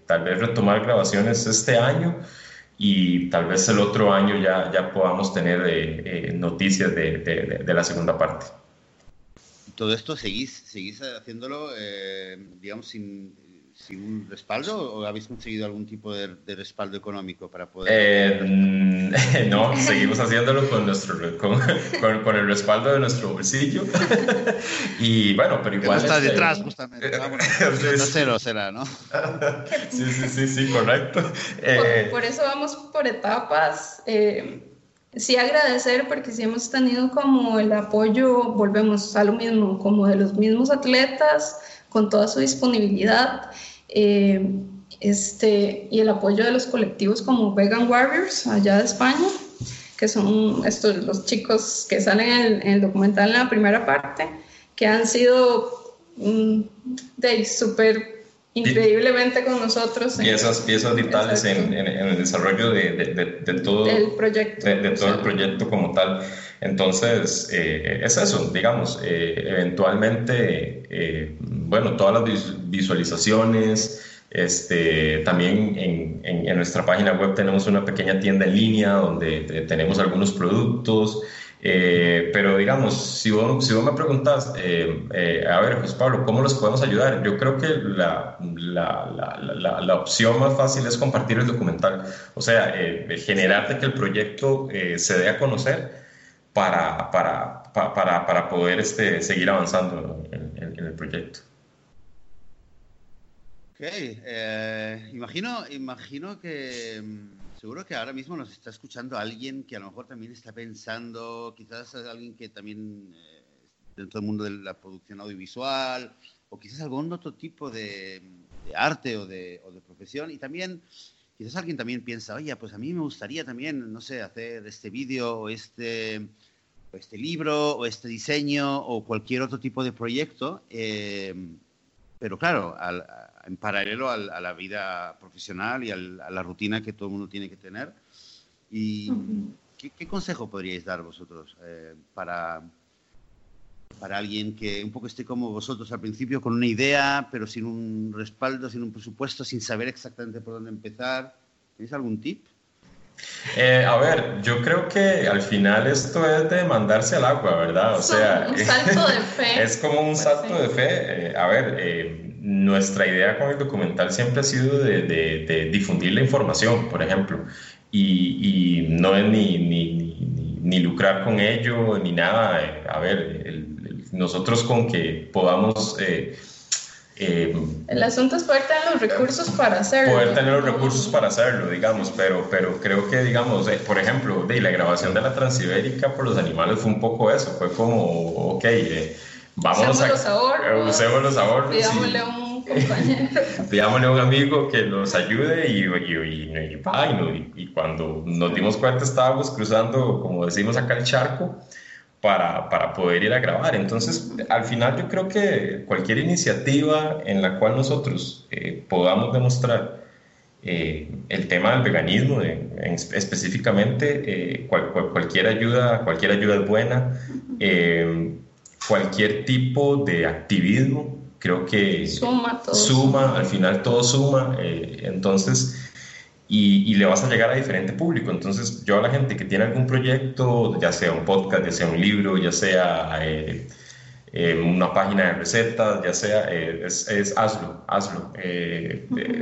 Speaker 2: tal vez retomar grabaciones este año y tal vez el otro año ya, ya podamos tener eh, eh, noticias de, de, de, la segunda parte.
Speaker 1: ¿Todo esto seguís, seguís haciéndolo, eh, digamos, sin, sin un respaldo o habéis conseguido algún tipo de, respaldo económico para poder...?
Speaker 2: Eh, no, seguimos haciéndolo con, nuestro, con, con, el respaldo de nuestro bolsillo. y bueno, pero igual...
Speaker 1: está detrás, justamente. cero será, ¿no?
Speaker 2: sí, sí, sí, sí, correcto.
Speaker 3: Eh, por, eso vamos por etapas. Eh, sí agradecer porque sí hemos tenido como el apoyo, volvemos a lo mismo, como de los mismos atletas, con toda su disponibilidad eh, este, y el apoyo de los colectivos como Vegan Warriors allá de España, que son estos los chicos que salen en el, documental en la primera parte, que han sido mm, de súper increíblemente con nosotros.
Speaker 2: Piezas, piezas vitales en, en, el desarrollo de, de, de, todo,
Speaker 3: el proyecto.
Speaker 2: de, todo el proyecto como tal. Entonces, eh, es eso, digamos, eh, eventualmente, eh, bueno, todas las visualizaciones, este, también en, en, nuestra página web tenemos una pequeña tienda en línea donde tenemos algunos productos. pero digamos, si vos, si vos me preguntas, a ver, José Pablo, ¿cómo los podemos ayudar? Yo creo que la, la, la, la opción más fácil es compartir el documental, o sea, generarte que el proyecto se dé a conocer para, para, para, para poder este, seguir avanzando en, el proyecto.
Speaker 1: Ok, eh, imagino, imagino que mm, seguro que ahora mismo nos está escuchando alguien que a lo mejor también está pensando, quizás alguien que también eh, dentro del mundo de la producción audiovisual o quizás algún otro tipo de, arte o de, o de profesión y también quizás alguien también piensa, oye, pues a mí me gustaría también, no sé, hacer este vídeo o este, este libro o este diseño o cualquier otro tipo de proyecto, eh, pero claro, en paralelo a la vida profesional y a la rutina que todo el mundo tiene que tener. ¿Y ¿qué, consejo podríais dar vosotros eh, para, para alguien que un poco esté como vosotros al principio, con una idea, pero sin un respaldo, sin un presupuesto, sin saber exactamente por dónde empezar? ¿Tenéis algún tip?
Speaker 2: Eh, a ver, yo creo que al final esto es de mandarse al agua, ¿verdad?
Speaker 3: O sea, un salto de fe.
Speaker 2: es como un salto de fe. Eh, a ver, eh, nuestra idea con el documental siempre ha sido de, de, difundir la información, por ejemplo, y, y no es ni, ni, ni, ni, lucrar con ello ni nada. a ver, nosotros con que podamos
Speaker 3: eh, el asunto es poder tener los recursos para hacerlo.
Speaker 2: Poder tener los recursos para hacerlo, digamos, pero, pero creo que, digamos, eh, por ejemplo, de la grabación de la Transibérica por los animales fue un poco eso, fue como, ok, eh, vamos
Speaker 3: a... Los ahorros,
Speaker 2: usemos los ahorros.
Speaker 3: Pidámosle a un compañero.
Speaker 2: pidámosle a un amigo que nos ayude y, y, y, y, cuando nos dimos cuenta estábamos cruzando, como decimos acá, el charco para, para, poder ir a grabar. Entonces, al final yo creo que cualquier iniciativa en la cual nosotros eh, podamos demostrar eh, el tema del veganismo específicamente, eh, cualquier ayuda, cualquier ayuda es buena, cualquier tipo de activismo, creo que
Speaker 3: suma,
Speaker 2: suma al final todo suma. entonces, y, le vas a llegar a diferente público. Entonces, yo a la gente que tiene algún proyecto, ya sea un podcast, ya sea un libro, ya sea eh, eh, una página de recetas, ya sea, eh, es, hazlo, hazlo.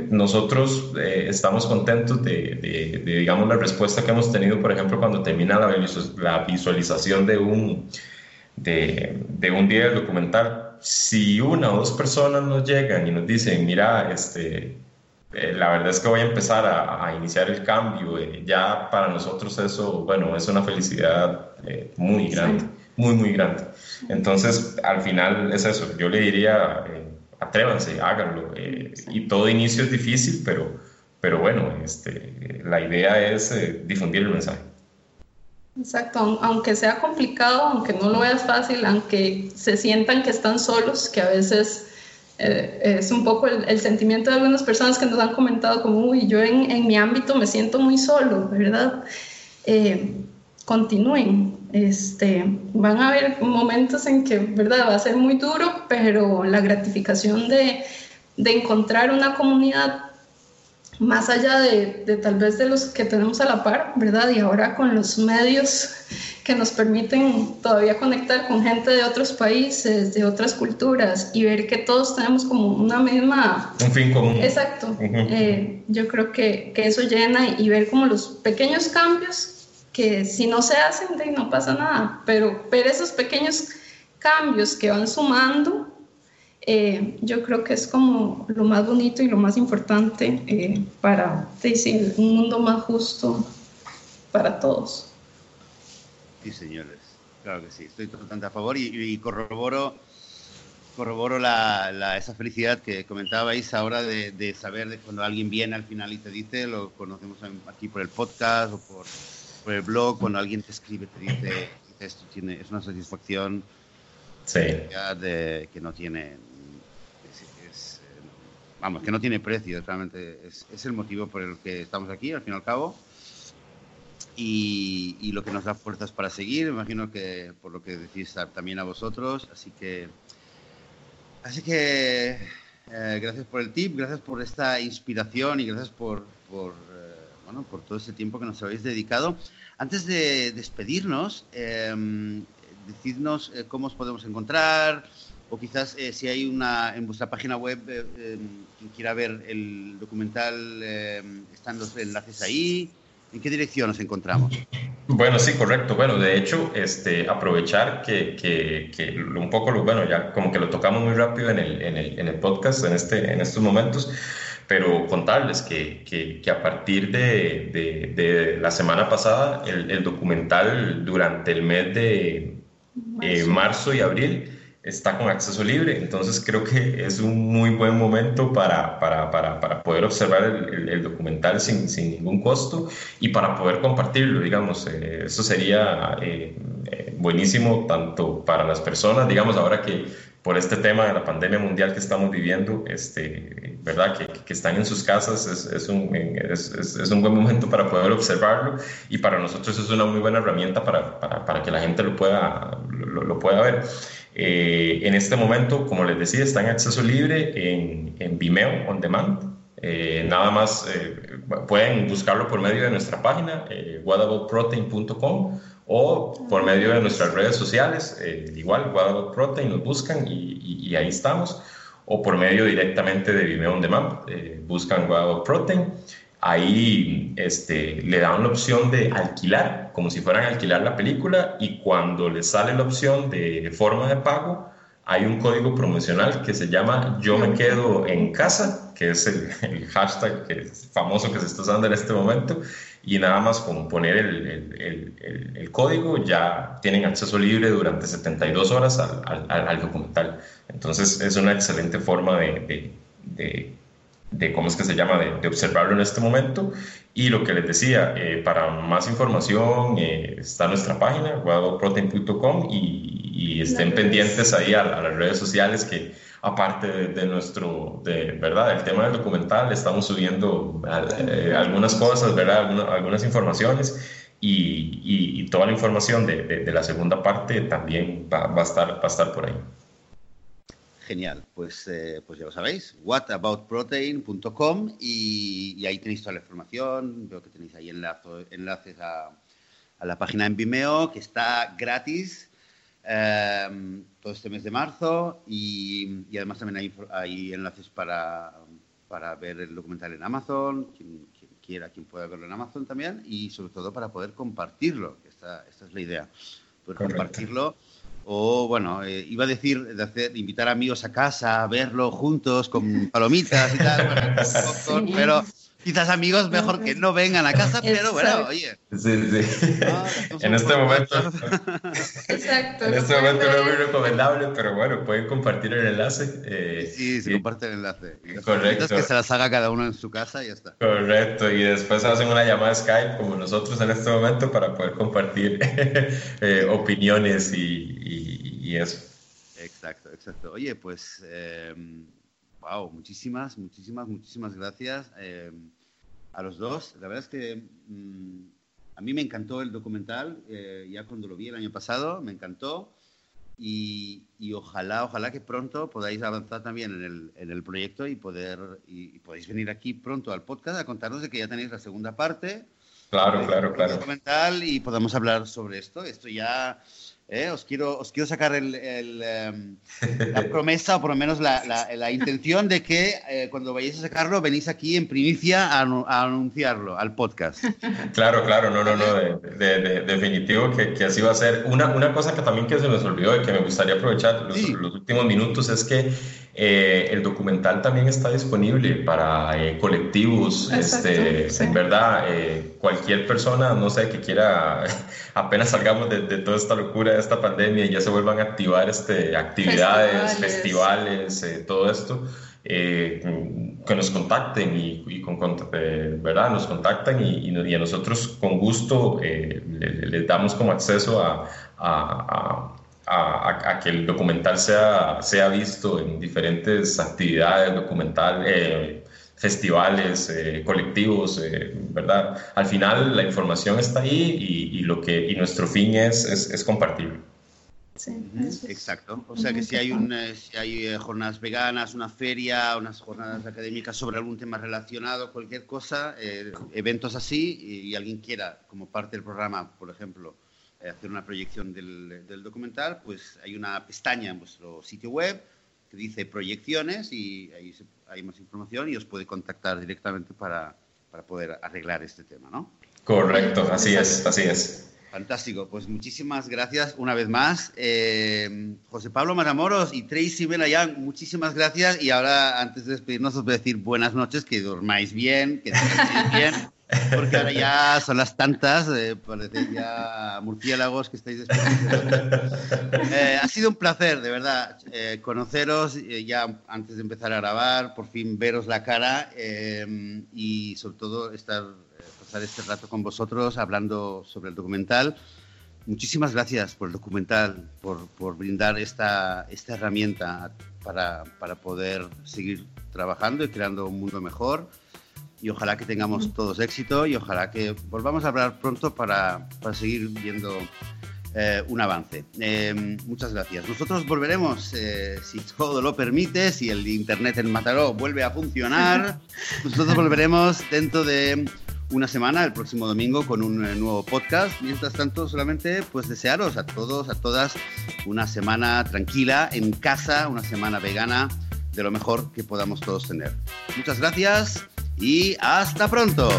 Speaker 2: nosotros estamos contentos de, digamos, la respuesta que hemos tenido, por ejemplo, cuando termina la, la visualización de un, de, de un día del documental. Si una o dos personas nos llegan y nos dicen, mira, este, eh, la verdad es que voy a empezar a, iniciar el cambio. Eh, ya para nosotros eso, bueno, es una felicidad eh, muy grande, muy, muy grande. Entonces, al final es eso. Yo le diría, atrévanse, háganlo. y todo inicio es difícil, pero, pero bueno, este, la idea es difundir el mensaje.
Speaker 3: Exacto, aunque sea complicado, aunque no lo veas fácil, aunque se sientan que están solos, que a veces eh, es un poco el, sentimiento de algunas personas que nos han comentado como, uy, yo en, en mi ámbito me siento muy solo, ¿verdad? Eh, continúen, este, van a haber momentos en que, ¿verdad? Va a ser muy duro, pero la gratificación de, de encontrar una comunidad más allá de, tal vez de los que tenemos a la par, ¿verdad? Y ahora con los medios que nos permiten todavía conectar con gente de otros países, de otras culturas y ver que todos tenemos como una misma...
Speaker 2: Un fin común.
Speaker 3: Exacto. Eh, yo creo que, que, eso llena y ver como los pequeños cambios que si no se hacen, no pasa nada, pero ver esos pequeños cambios que van sumando eh, yo creo que es como lo más bonito y lo más importante eh, para decir, un mundo más justo para todos.
Speaker 1: Sí, señores, claro que sí, estoy totalmente a favor y, corroboro, corroboro la, esa felicidad que comentabais ahora de, saber de cuando alguien viene al final y te dice, lo conocemos aquí por el podcast o por, por el blog, cuando alguien te escribe, te dice, esto tiene, es una satisfacción
Speaker 2: sí.
Speaker 1: de, que no tiene vamos, que no tiene precio, realmente es, es, el motivo por el que estamos aquí, al fin y al cabo. Y, lo que nos da fuerzas para seguir, imagino que por lo que decís también a vosotros, así que, así que eh, gracias por el tip, gracias por esta inspiración y gracias por, por eh, bueno, por todo este tiempo que nos habéis dedicado. Antes de despedirnos, eh, decidnos cómo os podemos encontrar, o quizás eh, si hay una en vuestra página web em, quien quiera ver el documental em, están los enlaces ahí en qué dirección nos encontramos
Speaker 2: bueno sí correcto. Bueno de hecho este aprovechar que, que, que un poco lo bueno ya como que lo tocamos muy rápido en el, en el, en el podcast en este en estos momentos pero contarles que, que, a partir de, de, de, la semana pasada el, el, documental durante el mes de eh, marzo y abril está con acceso libre, entonces creo que es un muy buen momento para, para, para, para poder observar el, el, documental sin, sin, ningún costo y para poder compartirlo, digamos, eh, eso sería eh, eh, buenísimo tanto para las personas, digamos, ahora que por este tema de la pandemia mundial que estamos viviendo, este, ¿verdad? Que, que están en sus casas, es, es, un, es, es, un, buen momento para poder observarlo y para nosotros es una muy buena herramienta para, para, para que la gente lo pueda, lo, lo pueda ver. Eh, en este momento, como les decía, está en acceso libre en, en Vimeo On Demand. Eh, nada más eh, pueden buscarlo por medio de nuestra página, eh, whataboutprotein.com o por medio de nuestras redes sociales, igual, Protein, nos buscan y, y, ahí estamos, o por medio directamente de Vimeo On Demand, buscan What Protein ahí este, le dan la opción de alquilar, como si fueran a alquilar la película, y cuando les sale la opción de forma de pago, hay un código promocional que se llama Yo me quedo en casa, que es el, hashtag que famoso que se está usando en este momento, y nada más con poner el, el, código ya tienen acceso libre durante 72 horas al, al, al documental. Entonces es una excelente forma de, de de cómo es que se llama, de, observarlo en este momento. Y lo que les decía, eh, para más información eh, está nuestra página, guadaluprotein.com y, y, estén pendientes ahí a, las redes sociales que aparte de, nuestro, de verdad, el tema del documental, estamos subiendo eh, algunas cosas, ¿verdad? Algunas, informaciones. Y, y, toda la información de, de, la segunda parte también va, va, a estar, va a estar por ahí.
Speaker 1: Genial, pues, eh, pues ya lo sabéis, whataboutprotein.com y, y, ahí tenéis toda la información, veo que tenéis ahí enlazo, enlaces a, a, la página en Vimeo, que está gratis eh, todo este mes de marzo y, y además también hay, hay enlaces para, para, ver el documental en Amazon, quien, quien, quiera, quien pueda verlo en Amazon también y sobre todo para poder compartirlo, esta, esta es la idea, poder Correcto. compartirlo o, bueno, eh, iba a decir de hacer, invitar amigos a casa a verlo juntos con palomitas y tal, pero, Quizás amigos mejor que no vengan a casa, pero bueno, oye.
Speaker 2: Sí, sí. en este momento.
Speaker 3: Exacto.
Speaker 2: En este momento no es muy recomendable, pero bueno, pueden compartir el enlace.
Speaker 1: Eh, sí, se comparte el enlace.
Speaker 2: Correcto.
Speaker 1: que se las haga cada uno en su casa y ya está.
Speaker 2: Correcto. Y después hacen una llamada Skype como nosotros en este momento para poder compartir eh, opiniones y, y, eso.
Speaker 1: Exacto, exacto. Oye, pues. Wow, muchísimas, muchísimas, muchísimas gracias. Eh, a los dos. La verdad es que mm, a mí me encantó el documental, eh, ya cuando lo vi el año pasado, me encantó. Y, ojalá, ojalá que pronto podáis avanzar también en el, en el proyecto y poder y, podéis venir aquí pronto al podcast a contarnos de que ya tenéis la segunda parte.
Speaker 2: Claro, claro, claro.
Speaker 1: Documental y podamos hablar sobre esto. Esto ya ¿eh? Os, quiero, os quiero sacar el, em, la promesa o por lo menos la, la, intención de que eh, cuando vayáis a sacarlo venís aquí en primicia a, anunciarlo al podcast.
Speaker 2: Claro, claro, no, no, no, de, definitivo que, que, así va a ser. Una, una cosa que también que se nos olvidó y que me gustaría aprovechar los, los últimos minutos es que eh, el documental también está disponible para colectivos, este, en verdad, cualquier persona, no sé, que quiera, apenas salgamos de, de toda esta locura de esta pandemia y ya se vuelvan a activar este, actividades, festivales, eh, todo esto, eh, que nos contacten y, con, eh, ¿verdad? Nos contactan y, y, a nosotros con gusto les, damos como acceso a, a, a, a, que el documental sea, sea visto en diferentes actividades documental, festivales, colectivos, ¿verdad? Al final la información está ahí y, y, lo que, y nuestro fin es, es, es compartirlo.
Speaker 3: Sí,
Speaker 1: Exacto. O sea que si hay, un, si hay eh, jornadas veganas, una feria, unas jornadas académicas sobre algún tema relacionado, cualquier cosa, eh, eventos así, y, alguien quiera, como parte del programa, por ejemplo, eh, hacer una proyección del, del, documental, pues hay una pestaña en vuestro sitio web que dice proyecciones y ahí hay más información y os puede contactar directamente para, para poder arreglar este tema, ¿no?
Speaker 2: Correcto, así es, así es.
Speaker 1: Fantástico, pues muchísimas gracias una vez más. Eh, José Pablo Maramoros y Tracy Belayán, muchísimas gracias. Y ahora, antes de despedirnos, os voy a decir buenas noches, que dormáis bien, que dormáis bien, porque ahora ya son las tantas, eh, parece ya murciélagos que estáis. Eh, ha sido un placer, de verdad, eh, conoceros ya antes de empezar a grabar, por fin veros la cara y sobre todo estar pasar este rato con vosotros hablando sobre el documental. Muchísimas gracias por el documental, por, por brindar esta, esta herramienta para, para, poder seguir trabajando y creando un mundo mejor. Y ojalá que tengamos todos éxito y ojalá que volvamos a hablar pronto para, para seguir viendo eh, un avance. Eh, muchas gracias. Nosotros volveremos, eh, si todo lo permite, si el Internet en Mataró vuelve a funcionar, nosotros volveremos dentro de una semana, el próximo domingo, con un eh, nuevo podcast. Mientras tanto, solamente pues desearos a todos, a todas, una semana tranquila en casa, una semana vegana, de lo mejor que podamos todos tener. Muchas gracias y hasta pronto.